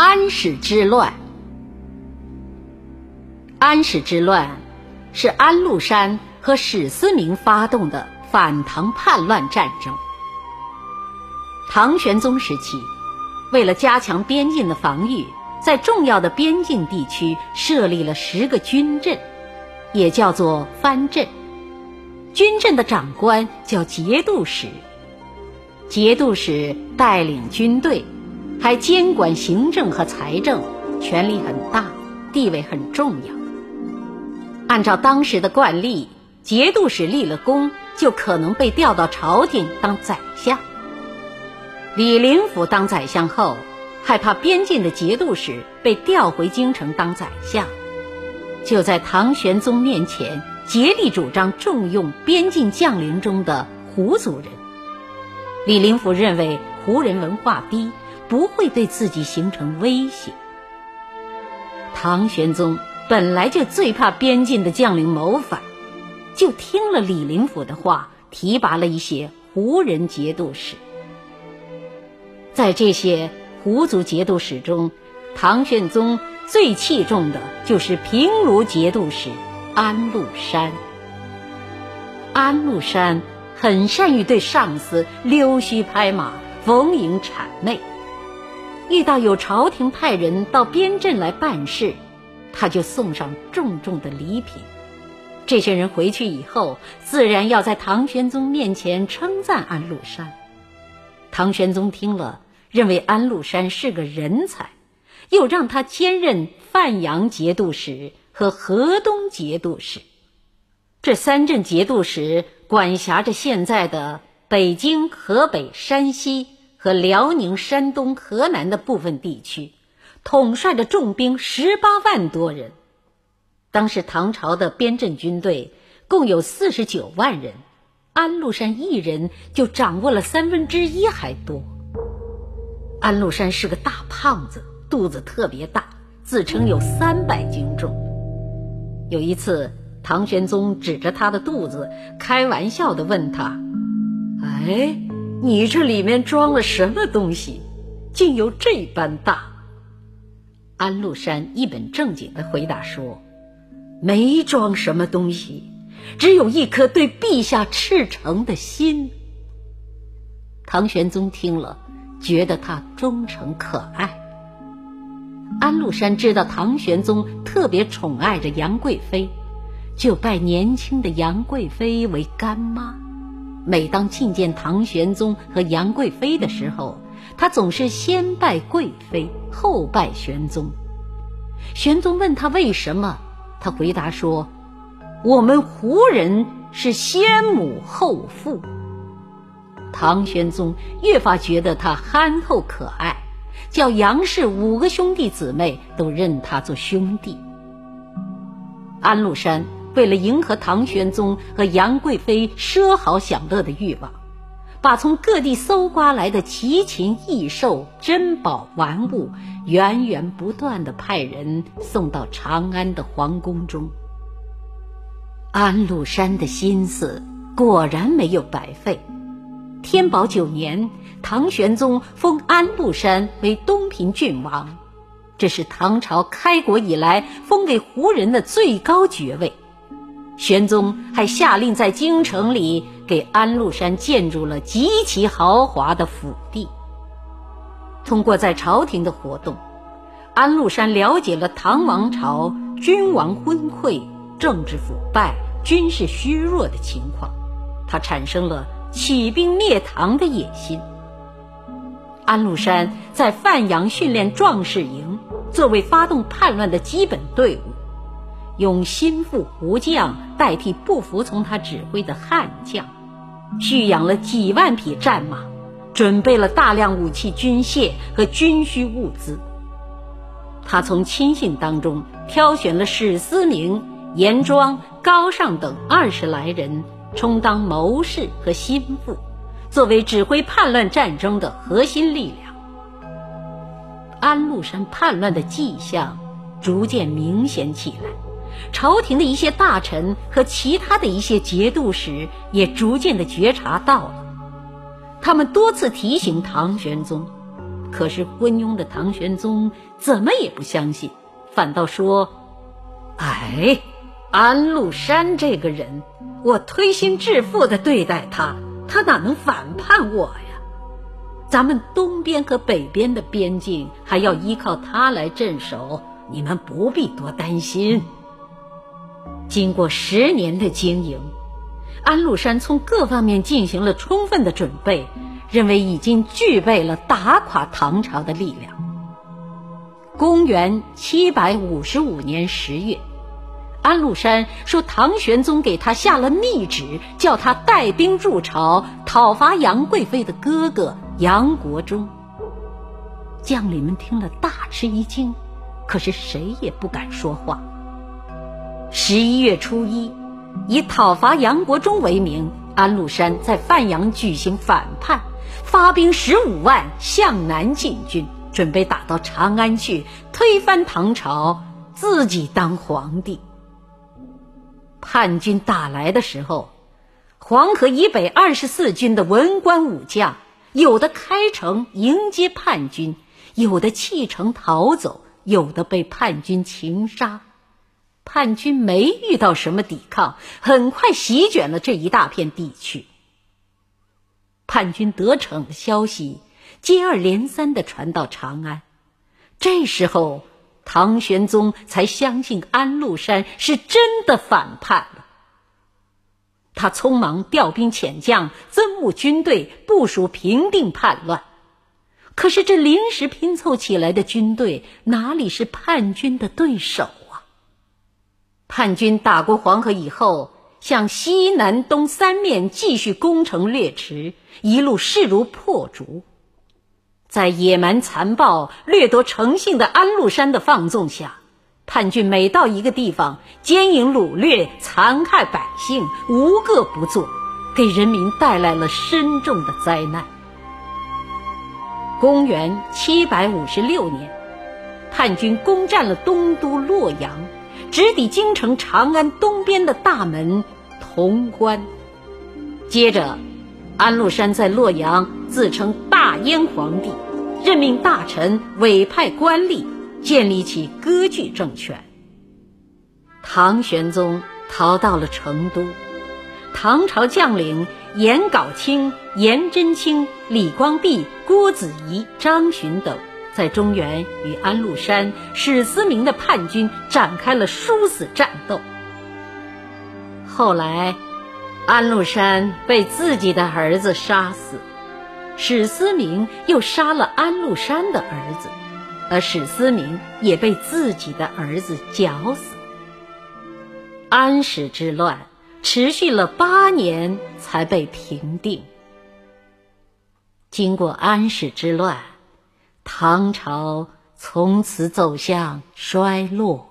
安史之乱。安史之乱是安禄山和史思明发动的反唐叛乱战争。唐玄宗时期，为了加强边境的防御，在重要的边境地区设立了十个军镇，也叫做藩镇。军镇的长官叫节度使，节度使带领军队。还监管行政和财政，权力很大，地位很重要。按照当时的惯例，节度使立了功，就可能被调到朝廷当宰相。李林甫当宰相后，害怕边境的节度使被调回京城当宰相，就在唐玄宗面前竭力主张重用边境将领中的胡族人。李林甫认为胡人文化低。不会对自己形成威胁。唐玄宗本来就最怕边境的将领谋反，就听了李林甫的话，提拔了一些胡人节度使。在这些胡族节度使中，唐玄宗最器重的就是平卢节度使安禄山。安禄山很善于对上司溜须拍马、逢迎谄媚。遇到有朝廷派人到边镇来办事，他就送上重重的礼品。这些人回去以后，自然要在唐玄宗面前称赞安禄山。唐玄宗听了，认为安禄山是个人才，又让他兼任范阳节度使和河东节度使。这三镇节度使管辖着现在的北京、河北、山西。和辽宁、山东、河南的部分地区，统帅着重兵十八万多人。当时唐朝的边镇军队共有四十九万人，安禄山一人就掌握了三分之一还多。安禄山是个大胖子，肚子特别大，自称有三百斤重。有一次，唐玄宗指着他的肚子，开玩笑地问他：“哎？”你这里面装了什么东西，竟有这般大？安禄山一本正经的回答说：“没装什么东西，只有一颗对陛下赤诚的心。”唐玄宗听了，觉得他忠诚可爱。安禄山知道唐玄宗特别宠爱着杨贵妃，就拜年轻的杨贵妃为干妈。每当觐见唐玄宗和杨贵妃的时候，他总是先拜贵妃，后拜玄宗。玄宗问他为什么，他回答说：“我们胡人是先母后父。”唐玄宗越发觉得他憨厚可爱，叫杨氏五个兄弟姊妹都认他做兄弟。安禄山。为了迎合唐玄宗和杨贵妃奢豪享乐的欲望，把从各地搜刮来的奇禽异兽、珍宝玩物源源不断的派人送到长安的皇宫中。安禄山的心思果然没有白费。天宝九年，唐玄宗封安禄山为东平郡王，这是唐朝开国以来封给胡人的最高爵位。玄宗还下令在京城里给安禄山建筑了极其豪华的府邸。通过在朝廷的活动，安禄山了解了唐王朝君王昏聩、政治腐败、军事虚弱的情况，他产生了起兵灭唐的野心。安禄山在范阳训练壮士营，作为发动叛乱的基本队伍。用心腹胡将代替不服从他指挥的悍将，蓄养了几万匹战马，准备了大量武器、军械和军需物资。他从亲信当中挑选了史思明、严庄、高尚等二十来人，充当谋士和心腹，作为指挥叛乱战争的核心力量。安禄山叛乱的迹象逐渐明显起来。朝廷的一些大臣和其他的一些节度使也逐渐的觉察到了，他们多次提醒唐玄宗，可是昏庸的唐玄宗怎么也不相信，反倒说：“哎，安禄山这个人，我推心置腹的对待他，他哪能反叛我呀？咱们东边和北边的边境还要依靠他来镇守，你们不必多担心。”经过十年的经营，安禄山从各方面进行了充分的准备，认为已经具备了打垮唐朝的力量。公元七百五十五年十月，安禄山说唐玄宗给他下了密旨，叫他带兵入朝讨伐杨贵妃的哥哥杨国忠。将领们听了大吃一惊，可是谁也不敢说话。十一月初一，以讨伐杨国忠为名，安禄山在范阳举行反叛，发兵十五万向南进军，准备打到长安去推翻唐朝，自己当皇帝。叛军打来的时候，黄河以北二十四军的文官武将，有的开城迎接叛军，有的弃城逃走，有的被叛军擒杀。叛军没遇到什么抵抗，很快席卷了这一大片地区。叛军得逞的消息接二连三的传到长安，这时候唐玄宗才相信安禄山是真的反叛了。他匆忙调兵遣将，增募军队，部署平定叛乱。可是这临时拼凑起来的军队，哪里是叛军的对手？叛军打过黄河以后，向西南东三面继续攻城掠池，一路势如破竹。在野蛮残暴、掠夺诚信的安禄山的放纵下，叛军每到一个地方，奸淫掳掠、残害百姓，无个不作，给人民带来了深重的灾难。公元七百五十六年，叛军攻占了东都洛阳。直抵京城长安东边的大门潼关。接着，安禄山在洛阳自称大燕皇帝，任命大臣，委派官吏，建立起割据政权。唐玄宗逃到了成都，唐朝将领颜杲卿、颜真卿、李光弼、郭子仪、张巡等。在中原与安禄山、史思明的叛军展开了殊死战斗。后来，安禄山被自己的儿子杀死，史思明又杀了安禄山的儿子，而史思明也被自己的儿子绞死。安史之乱持续了八年才被平定。经过安史之乱。唐朝从此走向衰落。